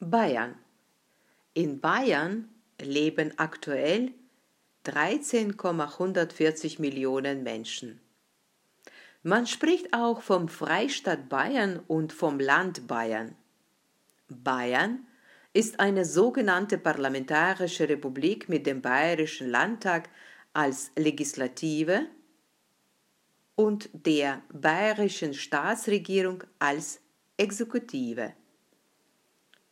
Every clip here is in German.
Bayern. In Bayern leben aktuell 13,140 Millionen Menschen. Man spricht auch vom Freistaat Bayern und vom Land Bayern. Bayern ist eine sogenannte parlamentarische Republik mit dem Bayerischen Landtag als Legislative und der bayerischen Staatsregierung als Exekutive.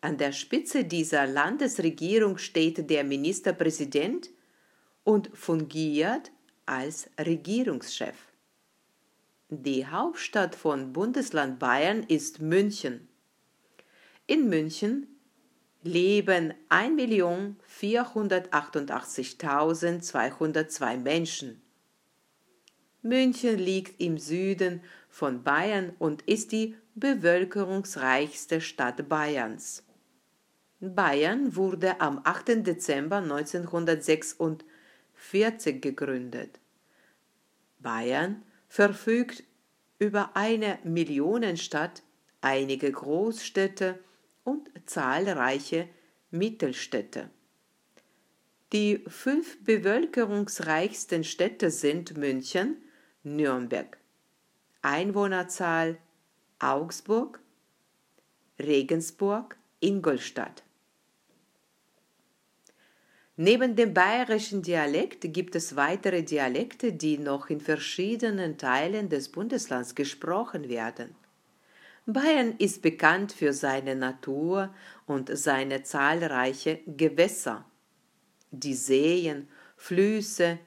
An der Spitze dieser Landesregierung steht der Ministerpräsident und fungiert als Regierungschef. Die Hauptstadt von Bundesland Bayern ist München. In München leben 1.488.202 Menschen. München liegt im Süden von Bayern und ist die bevölkerungsreichste Stadt Bayerns. Bayern wurde am 8. Dezember 1946 gegründet. Bayern verfügt über eine Millionenstadt, einige Großstädte und zahlreiche Mittelstädte. Die fünf bevölkerungsreichsten Städte sind München, Nürnberg. Einwohnerzahl Augsburg, Regensburg, Ingolstadt. Neben dem bayerischen Dialekt gibt es weitere Dialekte, die noch in verschiedenen Teilen des Bundeslands gesprochen werden. Bayern ist bekannt für seine Natur und seine zahlreichen Gewässer. Die Seen, Flüsse,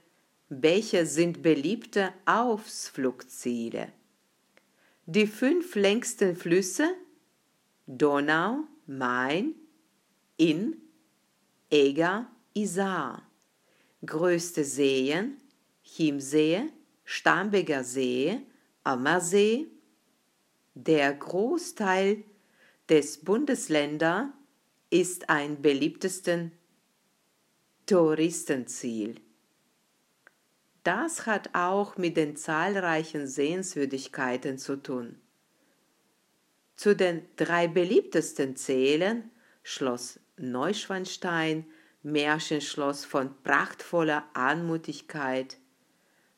Bäche sind beliebte Ausflugsziele. Die fünf längsten Flüsse Donau, Main, Inn, Eger, Isar. Größte Seen Chiemsee, Starnberger See, Ammersee. Der Großteil des Bundesländer ist ein beliebtesten Touristenziel. Das hat auch mit den zahlreichen Sehenswürdigkeiten zu tun. Zu den drei beliebtesten zählen Schloss Neuschwanstein, Märchenschloss von prachtvoller Anmutigkeit,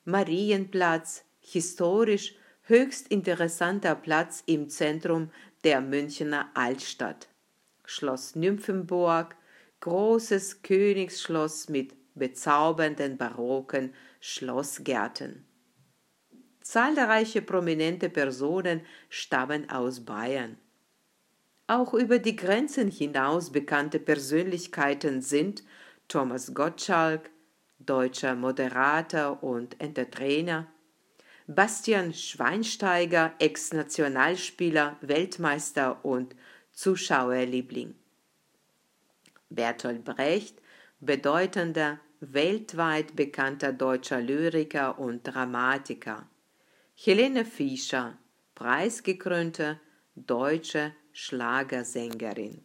Marienplatz, historisch höchst interessanter Platz im Zentrum der Münchner Altstadt, Schloss Nymphenburg, großes Königsschloss mit bezaubernden barocken Schlossgärten. Zahlreiche prominente Personen stammen aus Bayern. Auch über die Grenzen hinaus bekannte Persönlichkeiten sind Thomas Gottschalk, deutscher Moderator und Entertainer, Bastian Schweinsteiger, Ex-Nationalspieler, Weltmeister und Zuschauerliebling. Bertolt Brecht, bedeutender weltweit bekannter deutscher Lyriker und Dramatiker. Helene Fischer, preisgekrönte deutsche Schlagersängerin.